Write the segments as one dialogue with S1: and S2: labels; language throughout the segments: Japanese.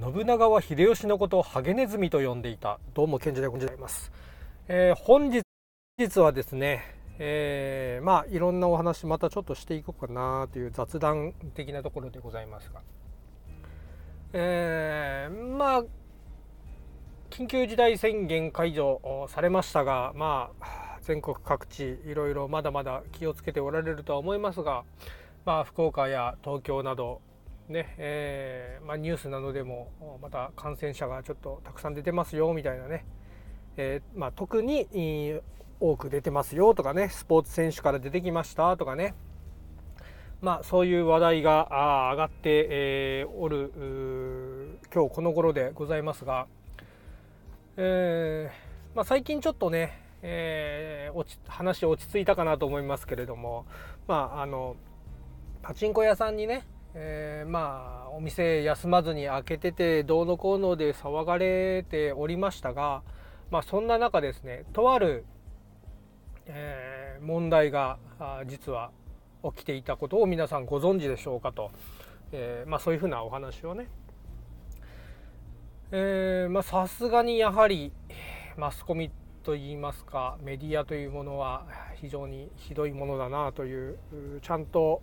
S1: 信長は秀吉のことをハゲネズミと呼んでいた。どうも賢治でございます、えー、本日はですね、えー、まあいろんなお話またちょっとしていこうかなという雑談的なところでございますが、えー、まあ緊急事態宣言解除されましたがまあ全国各地いろいろまだまだ気をつけておられるとは思いますがまあ福岡や東京などねえー、まあ、ニュースなどでもまた感染者がちょっとたくさん出てますよみたいなね、えー、まあ、特に多く出てますよとかねスポーツ選手から出てきましたとかね。まあそういう話題が上がって、えー、おる今日この頃でございますが、え、まあ、最近ちょっとね、え、落ち話落ち着いたかなと思いますけれども。まああのパチンコ屋さんにねえー、まあお店休まずに開けててどうのこうので騒がれておりましたが、まあ、そんな中ですねとある、えー、問題が実は起きていたことを皆さんご存知でしょうかと、えー、まあ、そういうふうなお話をね。さすがにやはりマスコミといいますかメディアというものは非常にひどいものだなというちゃんと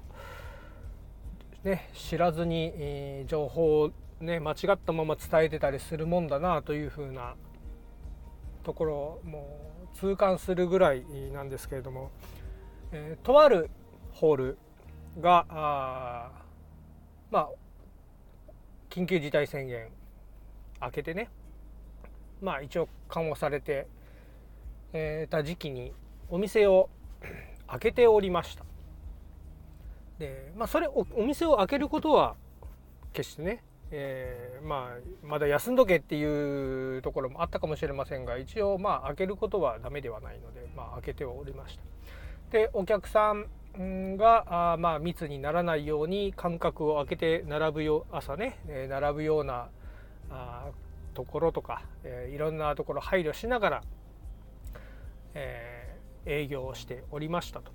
S1: ね、知らずに、えー、情報を、ね、間違ったまま伝えてたりするもんだなというふうなところも痛感するぐらいなんですけれども、えー、とあるホールがあまあ緊急事態宣言明けてねまあ一応緩和されて、えー、た時期にお店を開けておりました。で、まあ、それおお店を開けることは決してね、えー、まあ、まだ休んどけっていうところもあったかもしれませんが一応まあ開けることはダメではないので、まあ、開けておりました。でお客さんがあまあ密にならないように間隔を空けて並ぶよ朝ね、えー、並ぶようなあところとか、えー、いろんなところ配慮しながら、えー、営業をしておりましたと。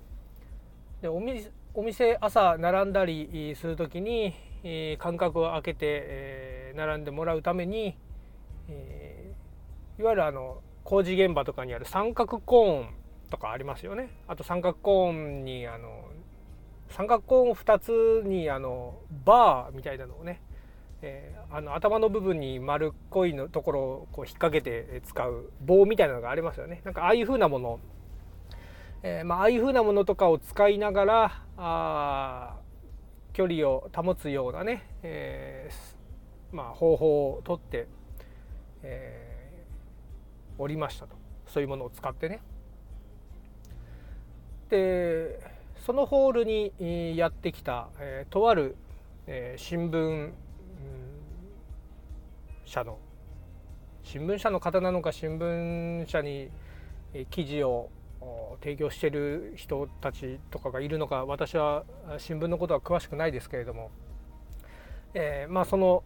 S1: でお店お店朝並んだりする時に、え間隔を空けて、え並んでもらうために、えいわゆるあの工事現場とかにある三角コーンとかありますよね。あと三角コーンにあの三角コーン2つにあのバーみたいなのをね、えー、あの頭の部分に丸っこいのところをこう引っ掛けて使う棒みたいなのがありますよね。なんかああいう風なものえー、まあ、ああいうふうなものとかを使いながらあ距離を保つようなね、えー、まあ、方法をとって、えー、おりましたとそういうものを使ってね。でそのホールにやってきた、えー、とある、えー、新聞社の新聞社の方なのか新聞社に記事を提供してる人たちとかがいるのか私は新聞のことは詳しくないですけれども、えー、まあその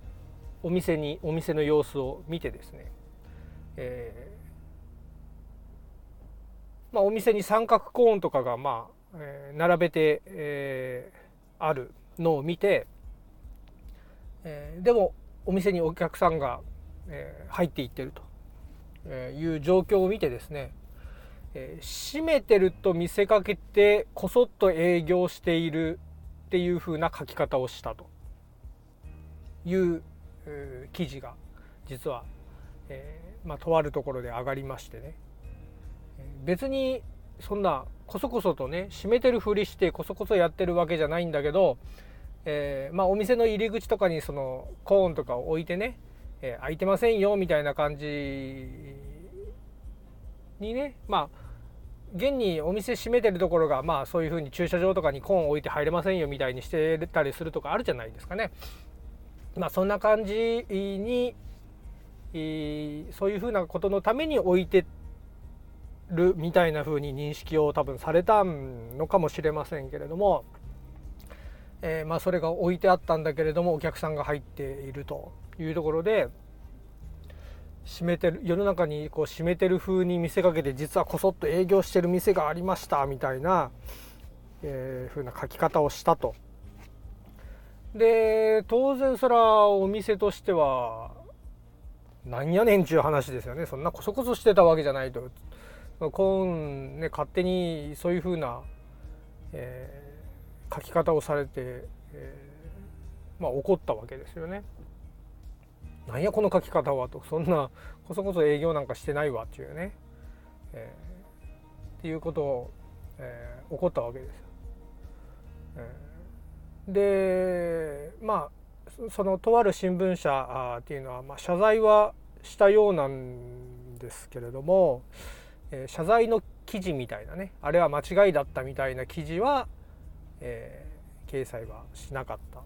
S1: お店にお店の様子を見てですね、えー、まあ、お店に三角コーンとかがまあ、並べて、えあるのを見て、えでもお店にお客さんが、え入っていってるという状況を見てですねえ、閉めてると見せかけてこそっと営業しているっていう風な書き方をしたと。いう、記事が実は、え、まあ、とあるところで上がりましてね。別にそんなこそこそとね閉めてるふりしてこそこそやってるわけじゃないんだけど、えまあ、お店の入り口とかにそのコーンとかを置いてね、え開いてませんよみたいな感じにねまあ現にお店閉めてるところがまあそういうふうに駐車場とかにコーン置いて入れませんよみたいにしてたりするとかあるじゃないですかね。まあそんな感じにそういうふうなことのために置いてるみたいな風に認識を多分されたのかもしれませんけれども、えー、まあそれが置いてあったんだけれどもお客さんが入っているというところで閉めてる世の中にこう閉めてる風に見せかけて実はこそっと営業してる店がありましたみたいな、えー、風な書き方をしたと。で当然それはお店としてはなんやねんちゅう話ですよね。そんなこそこそしてたわけじゃないと。コーンね勝手にそういうふうな、えー、書き方をされて、えー、まあ怒ったわけですよね。なんやこの書き方はとそんなこそこそ営業なんかしてないわっていうね、えー、っていうことを、えー、怒ったわけです。えー、でまあそのとある新聞社っていうのは、まあ、謝罪はしたようなんですけれども、えー、謝罪の記事みたいなねあれは間違いだったみたいな記事は、えー、掲載はしなかった。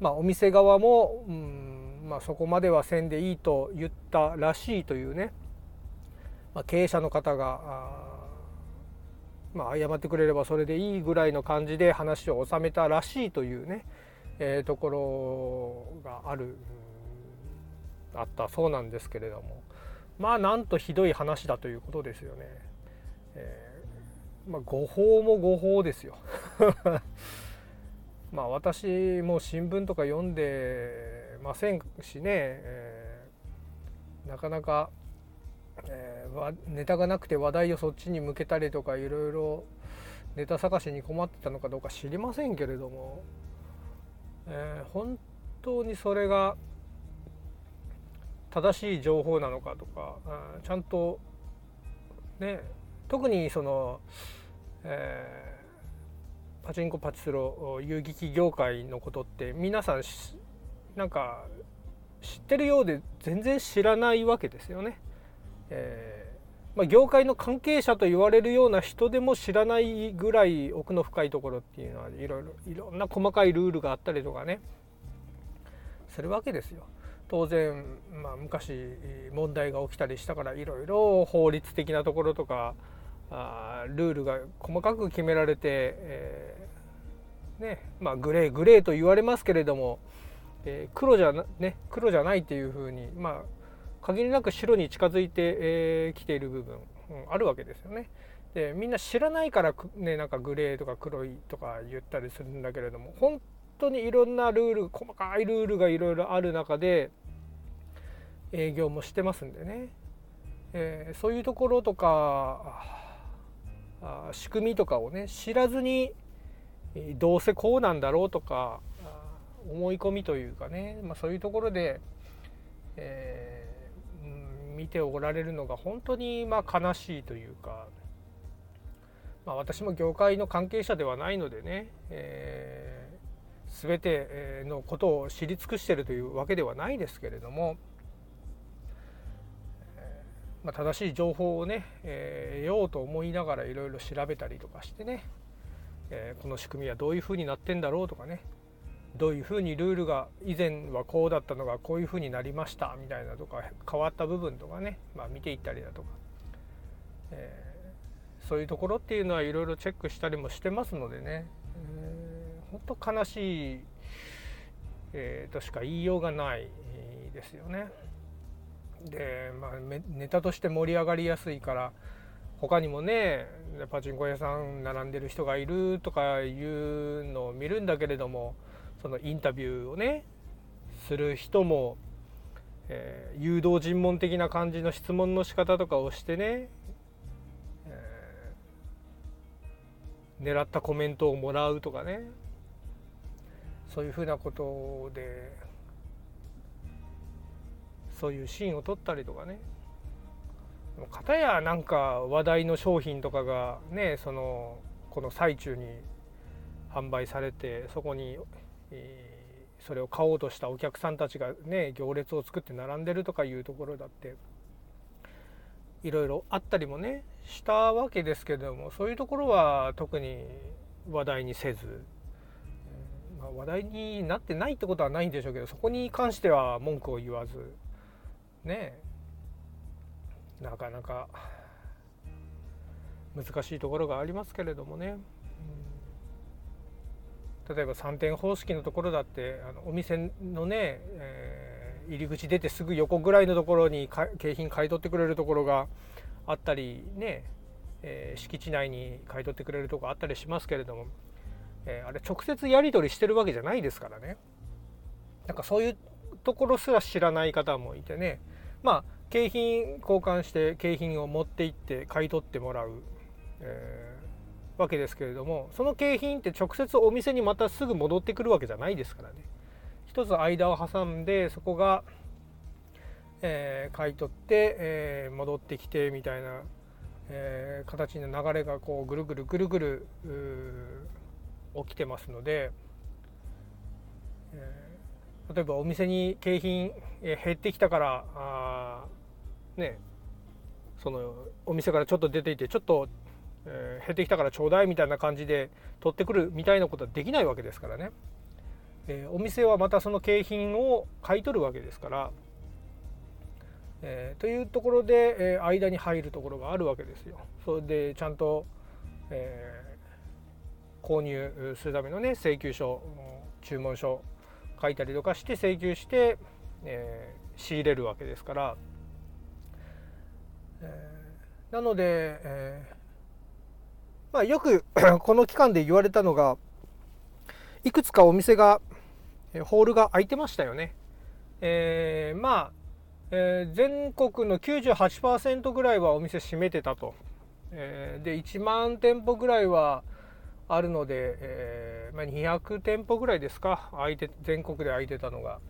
S1: まあ、お店側も、うんまあ、そこまではせんでいいと言ったらしいというね、まあ、経営者の方がまあ、謝ってくれればそれでいいぐらいの感じで話を収めたらしいというね、えー、ところがあるあったそうなんですけれどもまあなんとひどい話だということですよね。えー、まあ、誤報も誤報ですよ。まあ私も新聞とか読んでませんしね、えー、なかなかえー、ネタがなくて話題をそっちに向けたりとかいろいろネタ探しに困ってたのかどうか知りませんけれども、えー、本当にそれが正しい情報なのかとか、うん、ちゃんとね特にその、えー、パチンコパチスロ遊撃業界のことって皆さんなんか知ってるようで全然知らないわけですよね。えー、まあ、業界の関係者と言われるような人でも知らないぐらい奥の深いところっていうのはいろいろいろんな細かいルールがあったりとかねするわけですよ。当然、まあ、昔問題が起きたりしたからいろいろ法律的なところとかあルールが細かく決められて、えー、ねまあ、グレーグレーと言われますけれども、えー、黒じゃなね黒じゃないっていうふうにまあ限りなく白に近づいてき、えー、ている部分、うん、あるわけですよね。でみんな知らないからねなんかグレーとか黒いとか言ったりするんだけれども本当にいろんなルール細かいルールがいろいろある中で営業もしてますんでね、えー、そういうところとか仕組みとかをね知らずにどうせこうなんだろうとか思い込みというかね、まあ、そういうところで、えー見ておられるのが本当にまあ悲しいというか、まあ、私も業界の関係者ではないのでね、えー、全てのことを知り尽くしてるというわけではないですけれども、まあ、正しい情報をね、えー、得ようと思いながらいろいろ調べたりとかしてね、えー、この仕組みはどういうふうになってんだろうとかねどういうふうにルールが以前はこうだったのがこういうふうになりましたみたいなとか変わった部分とかね、まあ、見ていったりだとか、えー、そういうところっていうのはいろいろチェックしたりもしてますのでね、えー、本当悲しい、えー、としか言いようがないですよね。で、まあ、ネタとして盛り上がりやすいから他にもねパチンコ屋さん並んでる人がいるとかいうのを見るんだけれどもそのインタビューをねする人も、えー、誘導尋問的な感じの質問の仕方とかをしてね、えー、狙ったコメントをもらうとかね。そういうふうなことでそういうシーンを撮ったりとかね。片やなんか話題の商品とかがねそのこの最中に販売されてそこにえー、それを買おうとしたお客さんたちがね行列を作って並んでるとかいうところだっていろいろあったりもねしたわけですけどもそういうところは特に話題にせず、ま、話題になってないってことはないんでしょうけどそこに関しては文句を言わず。ねなかなか難しいところがありますけれどもね。うん例えば3点方式のところだってあのお店のね、えー、入り口出てすぐ横ぐらいのところに景品買い取ってくれるところがあったりね、えー、敷地内に買い取ってくれるとこあったりしますけれどもえー、あれ直接やり取りしてるわけじゃないですからね。なんかそういうところすら知らない方もいてね。まあ景品交換して景品を持って行って買い取ってもらう、えー、わけですけれどもその景品って直接お店にまたすぐ戻ってくるわけじゃないですからね。一つ間を挟んでそこが、えー、買い取って、えー、戻ってきてみたいな、えー、形の流れがこうぐるぐるぐるぐる起きてますので、えー、例えばお店に景品、減ってきたからあねそのお店からちょっと出ていてちょっと、え減ってきたからちょうだいみたいな感じで取ってくるみたいなことはできないわけですからね。えお店はまたその景品を買い取るわけですから、えー、というところで、え、間に入るところがあるわけですよ。それでちゃんと、え、購入するためのね請求書注文書書いたりとかして請求して、え仕入れるわけですから、えなので、えまあ、よく この期間で言われたのがいくつかお店がホールが空いてましたよね。えー、まあ、えー、全国の98%ぐらいはお店閉めてたと。えー、で1万店舗ぐらいはあるので、えーまあ、200店舗ぐらいですか空いて全国で空いてたのが。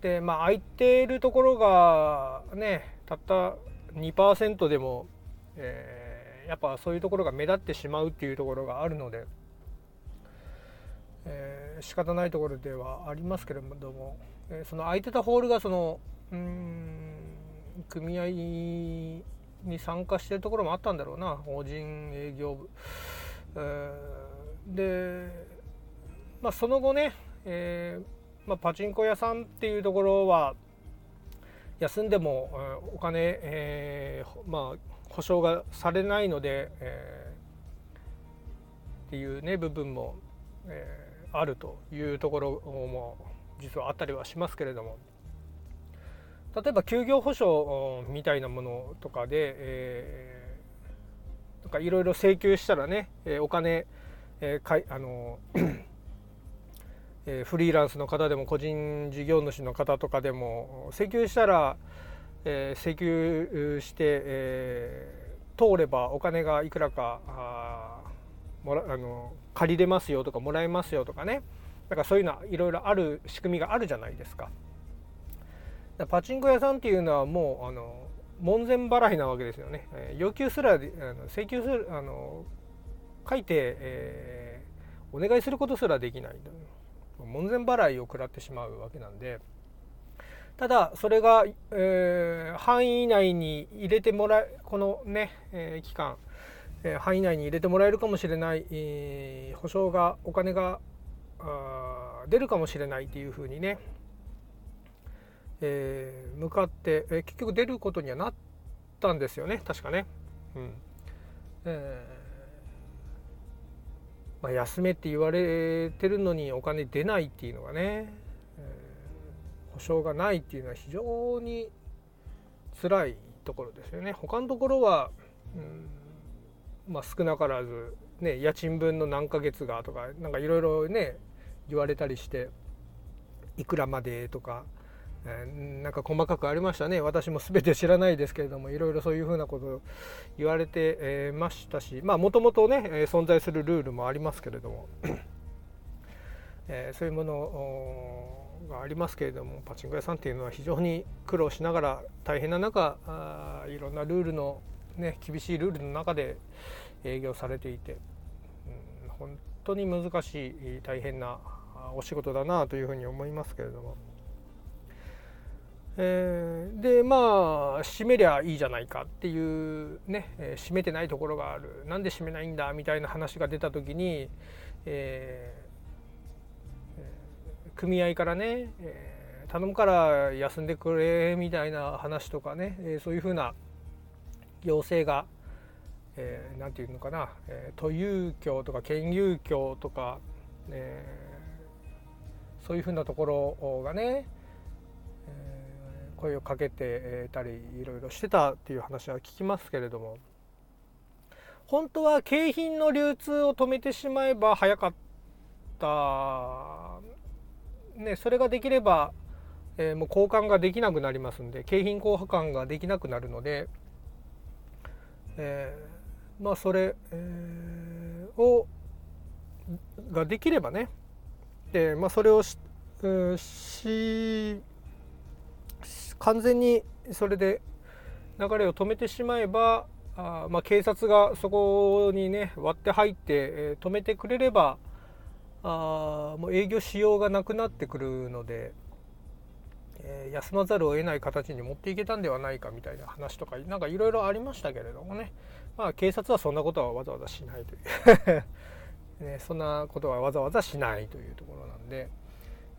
S1: でまあ空いているところがねたった2%でも、えー、やっぱそういうところが目立ってしまうっていうところがあるので。えー、仕方ないところではありますけれども、えー、その空いてたホールがそのうん組合に参加してるところもあったんだろうな法人営業部、で、まあ、その後ね、えーまあ、パチンコ屋さんっていうところは休んでもお金、えー、まあ保証がされないので、えー、っていうね部分も、えーあるというところも実はあったりはしますけれども。例えば休業保障みたいなものとかで、えー、なんかいろいろ請求したらね、え、お金、え、かいあの え、フリーランスの方でも個人事業主の方とかでも請求したら、え、請求して、え、通ればお金がいくらかあもらあの借りれますよとかもらえますよとかねだからそういうのはいろいろある仕組みがあるじゃないですか。パチンコ屋さんっていうのはもうあの門前払いなわけですよね。え要求すらあの請求するあの書いて、えー、お願いすることすらできない門前払いを食らってしまうわけなんでただそれが、えー、範囲内に入れてもらえこのね、えー、期間えー、範囲内に入れてもらえるかもしれない、えー、保証がお金が出るかもしれないっていうふうにね、えー、向かって、えー、結局出ることにはなったんですよね確かね。うんえーまあ、休めって言われてるのにお金出ないっていうのがね、えー、保証がないっていうのは非常に辛いところですよね。他のところは、うんまあ、少なからず、ね、家賃分の何ヶ月がとかなんかいろいろね言われたりしていくらまでとか、なんか細かくありましたね私も全て知らないですけれどもいろいろそういうふうなこと言われて、ましたしまあもともとね存在するルールもありますけれども、え、そういうものがありますけれどもパチンコ屋さんっていうのは非常に苦労しながら大変な中あいろんなルールのね、厳しいルールの中で営業されていて、うん、本当に難しい大変なお仕事だなというふうに思いますけれども。えー、でまあ閉めりゃいいじゃないかっていうね、えー、閉めてないところがある。なんで閉めないんだみたいな話が出た時に、えー、組合からね、えー、頼むから休んでくれみたいな話とかね、えー、そういうふうな要請が何、えー、て言うのかな、えー、都有協とか県有協とか、えー、そういうふうなところがね、声をかけてたりいろいろしてたっていう話は聞きますけれども。本当は景品の流通を止めてしまえば早かった。ねそれができれば、えー、もう交換ができなくなりますんで景品交換ができなくなるので、えー、まあそれ、えー、をができればね。で、まあ、それをしし完全にそれで流れを止めてしまえばあ、まあ、警察がそこにね割って入って、え、止めてくれればあもう営業しようがなくなってくるので、えー、休まざるを得ない形に持っていけたんではないかみたいな話とかなんかいろいろありましたけれどもね、まあ、警察はそんなことはわざわざしないという。ね、そんなことはわざわざしないというところなんで、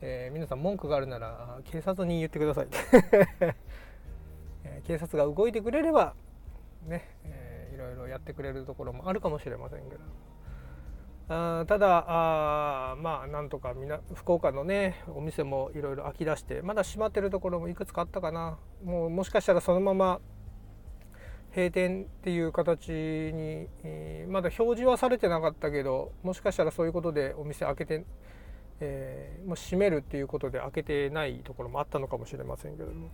S1: えー、皆さん文句があるなら警察に言ってください。警察が動いてくれればね、えー、いろいろやってくれるところもあるかもしれませんけど。あただあまあなんとかみな福岡のねお店もいろいろ空き出してまだ閉まってるところもいくつかあったかな。もうもしかしたらそのまま閉店っていう形に、まだ表示はされてなかったけどもしかしたらそういうことでお店開けて、えー、もう閉めるっていうことで開けてないところもあったのかもしれませんけども、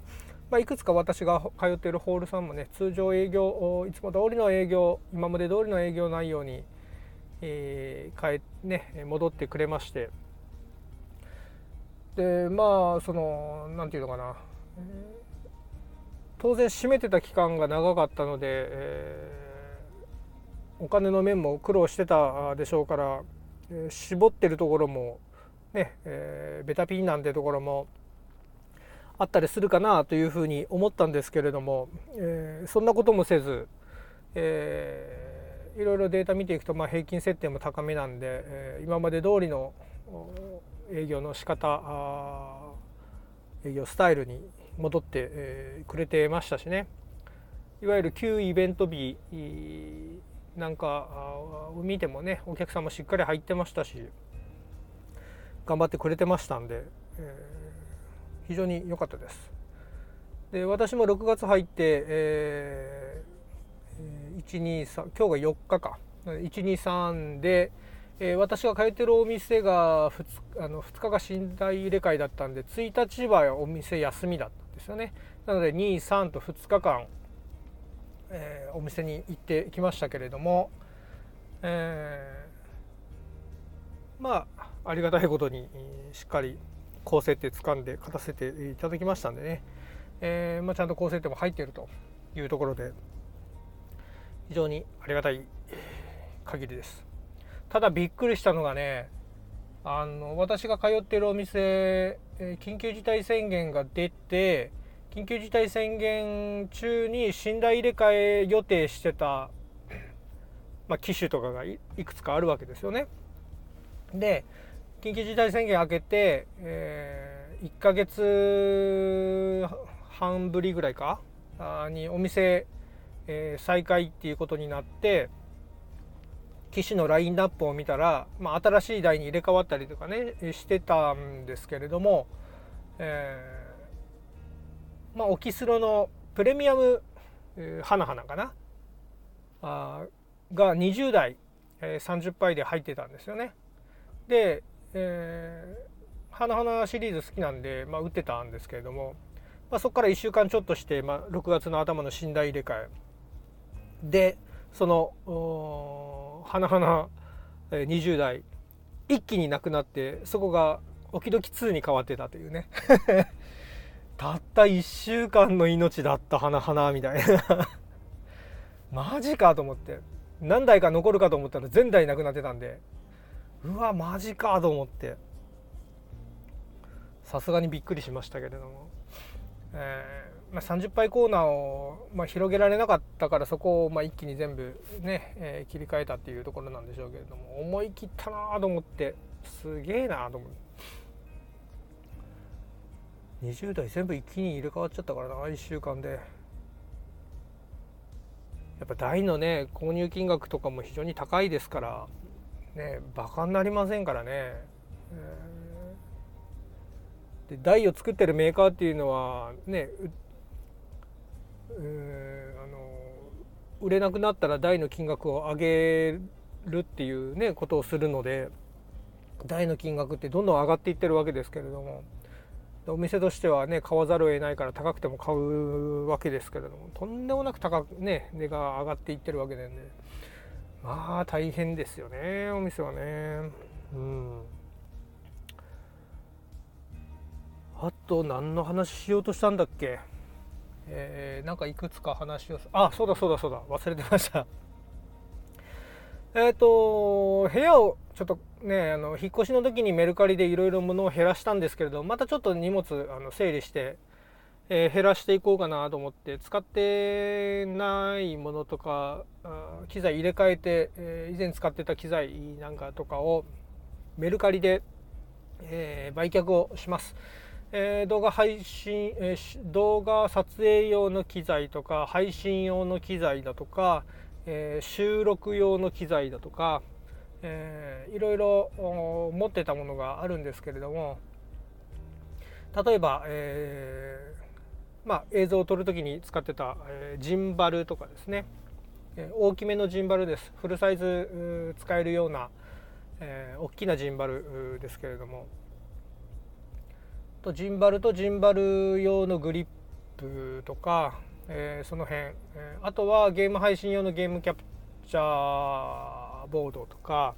S1: まあ、いくつか私が通っているホールさんもね通常営業いつも通りの営業今まで通りの営業内容に、えー、帰ね、戻ってくれまして。でまあその何て言うのかな、当然閉めてた期間が長かったので、えー、お金の面も苦労してたでしょうから、えー、絞ってるところもね、えー、ベタピンなんてところもあったりするかなというふうに思ったんですけれども、えー、そんなこともせず、えー、いろいろデータ見ていくと、まあ、平均設定も高めなんで、えー、今まで通りの営業の仕方営業スタイルに戻って、え、くれてましたしね。いわゆる旧イベント日なんかを見てもねお客さんもしっかり入ってましたし頑張ってくれてましたんで、えー、非常に良かったです。で私も6月入って、えー、123今日が4日か123で、えー、私が通ってるお店が 2, あの2日が寝台入れ替えだったんで1日はお店休みだったんですよねなので23と2日間、えー、お店に行ってきましたけれども、えー、まあありがたいことにしっかり高設定掴んで勝たせていただきましたんでね、えー、まあ、ちゃんと高設定も入っているというところで非常にありがたい限りですただびっくりしたのがねあの私が通ってるお店緊急事態宣言が出て緊急事態宣言中に寝台入れ替え予定してた、まあ、機種とかがいくつかあるわけですよね。で緊急事態宣言明けて、えー、1ヶ月半ぶりぐらいかにお店、えー、再開っていうことになって機種のラインナップを見たら、まあ、新しい台に入れ替わったりとかねしてたんですけれども、えー、まあ、オキスロのプレミアム、えー、花々かな？あが20台、えー、30杯で入ってたんですよね。で、えー、花々シリーズ好きなんで、まあ、打ってたんですけれども、まあ、そこから1週間ちょっとして、まあ、6月の頭の寝台入れ替え。でその花々20代一気になくなってそこがオキドキ2に変わってたというね。たった1週間の命だった花々みたいな。マジかと思って。何台か残るかと思ったら全台なくなってたんで。うわマジかと思って。さすがにびっくりしましたけれども、えまあ、30杯コーナーを、まあ、広げられなかったからそこをまあ一気に全部ね、えー、切り替えたっていうところなんでしょうけれども思い切ったなと思って。すげえなと思って。20代全部一気に入れ替わっちゃったからな1週間で。やっぱ台のね購入金額とかも非常に高いですから。ねバカになりませんからね、で台を作ってるメーカーっていうのはねうあの売れなくなったら台の金額を上げるっていうねことをするので台の金額ってどんどん上がっていってるわけですけれどもお店としてはね買わざるを得ないから高くても買うわけですけれどもとんでもなく高くね値が上がっていってるわけで。ねまあ大変ですよねお店はね。うん。あと何の話しようとしたんだっけ？えー、なんかいくつか話をあそうだそうだそうだ。忘れてました。えっ、と部屋をちょっとねあの引っ越しの時にメルカリでいろいろ物を減らしたんですけれどまたちょっと荷物あの整理して、えー、減らしていこうかなと思って使ってないものとか機材入れ替えて、えー、以前使ってた機材なんかとかをメルカリで、えー、売却をします。え、動画配信、え、動画撮影用の機材とか配信用の機材だとか、え、収録用の機材だとか、えー、いろいろ持ってたものがあるんですけれども例えば、えーまあ、映像を撮る時に使ってた、えー、ジンバルとかですね、えー、大きめのジンバルです。フルサイズ使えるような、えー、大きなジンバルですけれども。とジンバルとジンバル用のグリップとか、えー、その辺、えー、あとはゲーム配信用のゲームキャプチャーボードとか、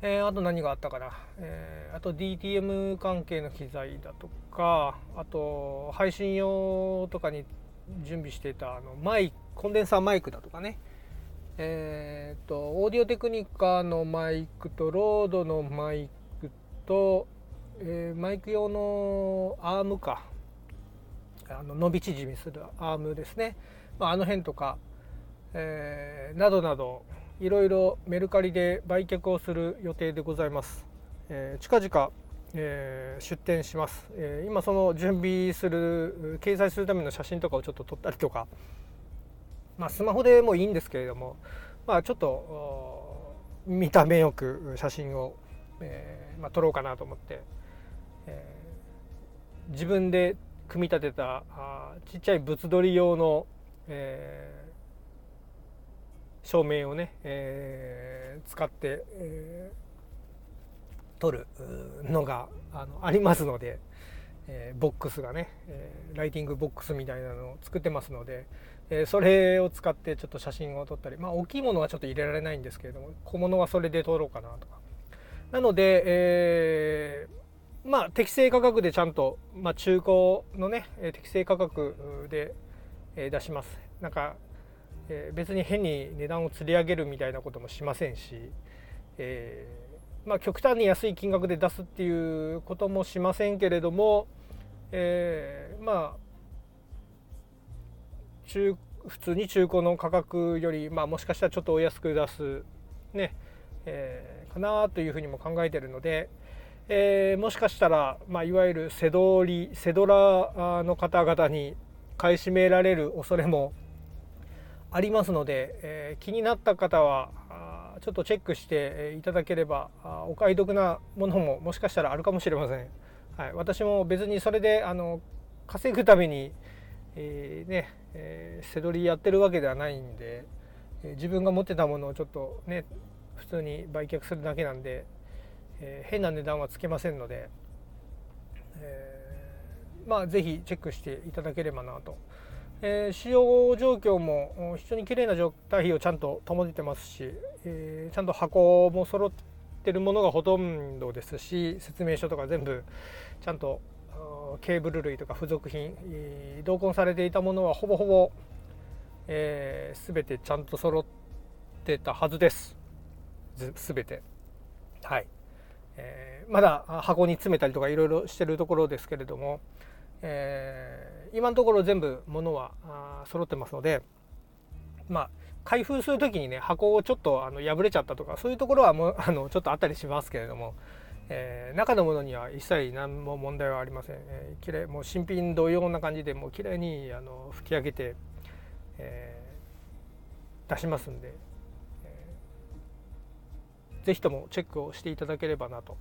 S1: えー、あと何があったかな、えー、あと DTM 関係の機材だとかあと配信用とかに準備していたあのマイコンデンサーマイクだとかね。えーと、オーディオテクニカのマイクとロードのマイクとえー、マイク用のアームか。あの伸び縮みするアームですね、まあ、あの辺とか、えー、などなどいろいろメルカリで売却をする予定でございます、え、近々、えー、出店します、えー、今その準備する掲載するための写真とかをちょっと撮ったりとか。まあスマホでもいいんですけれども。まあちょっと見た目よく写真を、えーまあ、撮ろうかなと思って。え、自分で組み立てたあちっちゃい物撮り用の、え、照明をね、えー、使って、えー、撮るのがあのありますので、えー、ボックスがね、えー、ライティングボックスみたいなのを作ってますので、えー、それを使ってちょっと写真を撮ったりまあ大きいものはちょっと入れられないんですけれども小物はそれで撮ろうかなとか。なので、えーまあ適正価格でちゃんと、まあ、中古のね適正価格で出しますなんかえ別に変に値段を釣り上げるみたいなこともしませんし、えー、まあ、極端に安い金額で出すっていうこともしませんけれども、えー、まあ中普通に中古の価格より、まあ、もしかしたらちょっとお安く出すね、えー、かなというふうにも考えてるので、えー、もしかしたら、まあ、いわゆる背取り背ドラの方々に買い占められる恐れもありますので、えー、気になった方はちょっとチェックしていただければお買い得なものももしかしたらあるかもしれません。はい、私も別にそれであの稼ぐために、えー、ねえー、背取りやってるわけではないんで、え、自分が持ってたものをちょっとね普通に売却するだけなんで、えー、変な値段はつけませんので、えー、まあ是非チェックしていただければなと、えー、使用状況も非常に綺麗な状態をちゃんと保ててますし、えー、ちゃんと箱も揃ってるものがほとんどですし説明書とか全部ちゃんとケーブル類とか付属品同梱されていたものはほぼほぼ、えー、全てちゃんと揃ってたはずです。全て。はい。えー、まだ箱に詰めたりとかいろいろしてるところですけれども、え、今のところ全部物は揃ってますのでまあ開封する時にね箱をちょっとあの破れちゃったとかそういうところはもうあのちょっとあったりしますけれども、えー、中のものには一切何も問題はありません、えー、きれいもう新品同様な感じでもう綺麗にあの拭き上げて、えー、出しますんでぜひともチェックをしていただければなと。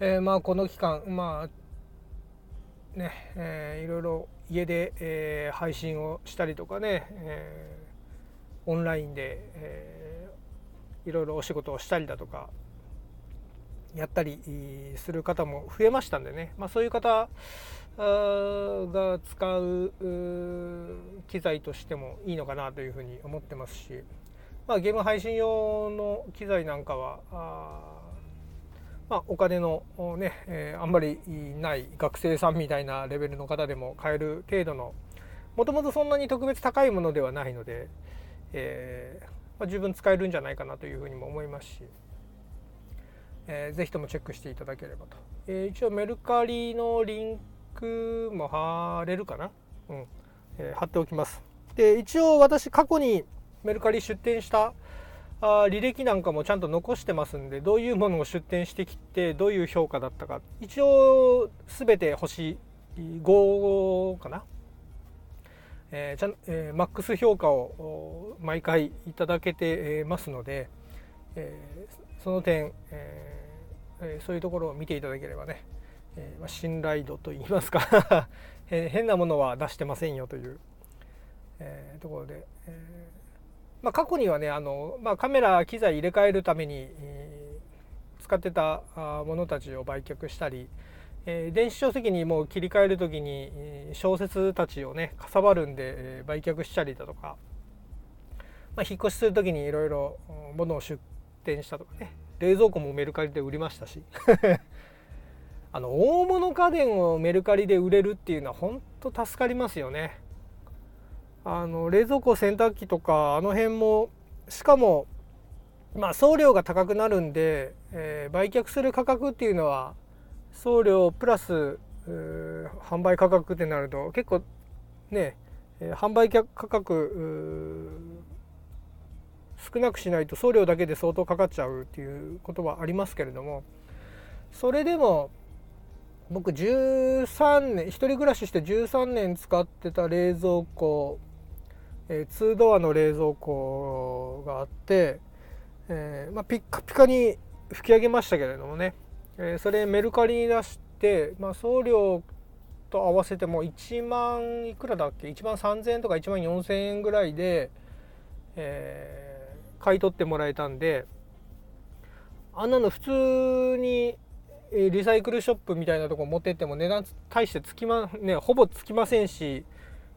S1: えー、まあこの期間まあね、えー、いろいろ家で、えー、配信をしたりとかね、えー、オンラインで、えー、いろいろお仕事をしたりだとかやったりする方も増えましたんでね、まあ、そういう方が使う機材としてもいいのかなというふうに思ってますし、まあ、ゲーム配信用の機材なんかはあ、まあ、お金のね、えー、あんまりない学生さんみたいなレベルの方でも買える程度のもともとそんなに特別高いものではないので、えーまあ、十分使えるんじゃないかなというふうにも思いますし。えー、ぜひともチェックしていただければと、えー、一応メルカリのリンクも貼れるかな、うん。えー、貼っておきます。で一応私過去にメルカリ出店したあ履歴なんかもちゃんと残してますんでどういうものを出店してきてどういう評価だったか。一応全て星5かな、えーちゃんえー、マックス評価を毎回いただけてますので、えー、その点、えーそういうところを見ていただければね、えま信頼度といいますか 変なものは出してませんよという、えところで、えまあ、過去にはねあの、まあ、カメラ機材入れ替えるために、え使ってたものたちを売却したり、え電子書籍にもう切り替える時に小説たちをねかさばるんで、え売却したりだとか、まあ、引っ越しする時にいろいろものを出店したとかね冷蔵庫もメルカリで売りましたし あの大物家電をメルカリで売れるっていうのは本当助かりますよね。あの冷蔵庫洗濯機とかあの辺もしかもまあ送料が高くなるんで、えー、売却する価格っていうのは送料プラス販売価格ってなると結構ね、販売価格少なくしないと送料だけで相当かかっちゃうっていうことはありますけれどもそれでも僕13年一人暮らしして13年使ってた冷蔵庫、えー、2ドアの冷蔵庫があって、えーまあ、ピッカピカに吹き上げましたけれどもね、えー、それメルカリに出して、まあ、送料と合わせても1万いくらだっけ？1万3000円とか1万4000円ぐらいで、えー買い取ってもらえたんであんなの普通にリサイクルショップみたいなとこ持ってっても値段大してつきまねほぼつきませんし、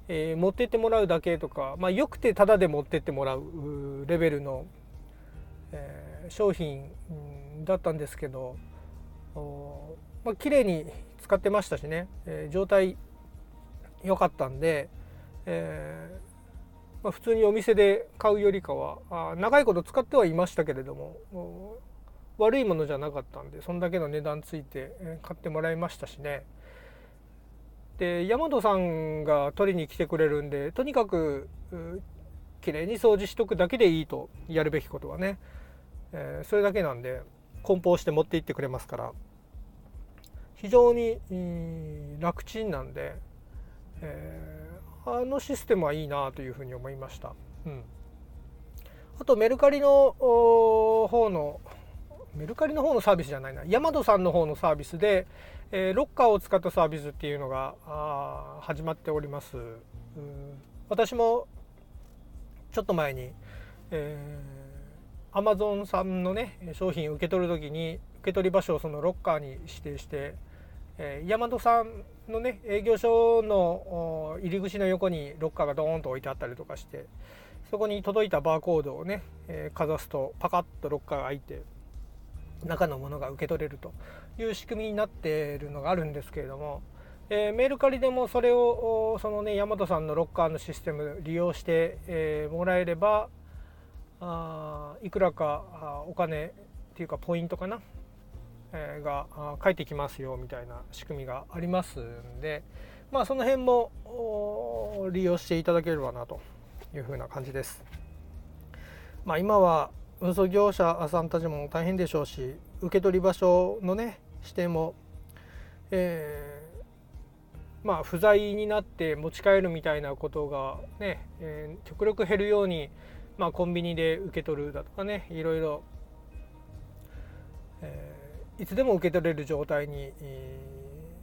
S1: えー、持ってってもらうだけとかまあよくてタダで持ってってもらうレベルの、えー、商品だったんですけどまあ綺麗に使ってましたしね、えー、状態良かったんで、えー、まあ、普通にお店で買うよりかはあ長いこと使ってはいましたけれども悪いものじゃなかったんでそんだけの値段ついて買ってもらいましたしね。で大和さんが取りに来てくれるんでとにかくきれいに掃除しとくだけでいいとやるべきことはね、えー、それだけなんで梱包して持って行ってくれますから非常に楽ちんなんで、えーあのシステムはいいなというふうに思いました。うん、あとメルカリの方のメルカリの方のサービスじゃないなヤマトさんの方のサービスで、えー、ロッカーを使ったサービスっていうのがあ始まっております。私もちょっと前に、えー、Amazon さんのね商品を受け取る時に受け取り場所をそのロッカーに指定してえー、大和さんのね営業所の入り口の横にロッカーがドーンと置いてあったりとかしてそこに届いたバーコードをね、えー、かざすとパカッとロッカーが開いて中のものが受け取れるという仕組みになっているのがあるんですけれども、えー、メルカリでもそれをそのね大和さんのロッカーのシステム利用して、えー、もらえればあいくらかお金っていうかポイントかなえが返ってきますよみたいな仕組みがありますんでまあその辺も利用していただければなというふうな感じです。まあ、今は運送業者さんたちも大変でしょうし受け取り場所のね指定も、えー、まあ不在になって持ち帰るみたいなことがね、えー、極力減るように、まあ、コンビニで受け取るだとかねいろいろ、えーいつでも受け取れる状態に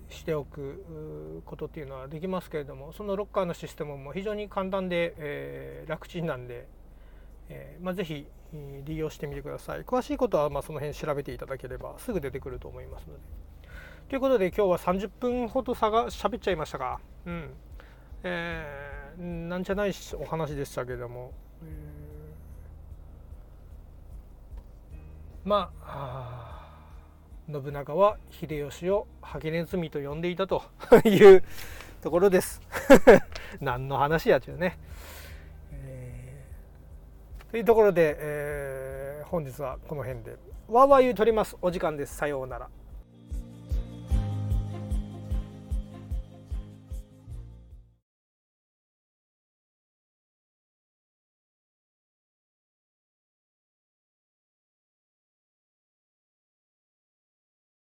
S1: しておくことっていうのはできますけれどもそのロッカーのシステムも非常に簡単で、えー、楽ちんなんで、えーまあ、ぜひ利用してみてください。詳しいことはまあその辺調べていただければすぐ出てくると思いますので。ということで今日は30分ほど差が喋っちゃいましたがうん。えー、なんじゃないお話でしたけども、えー、まあ信長は秀吉をハゲネズミと呼んでいたというところです。何の話やちゅうね、というところで、えー、本日はこの辺で。わーわー言うとります。お時間です。さようなら。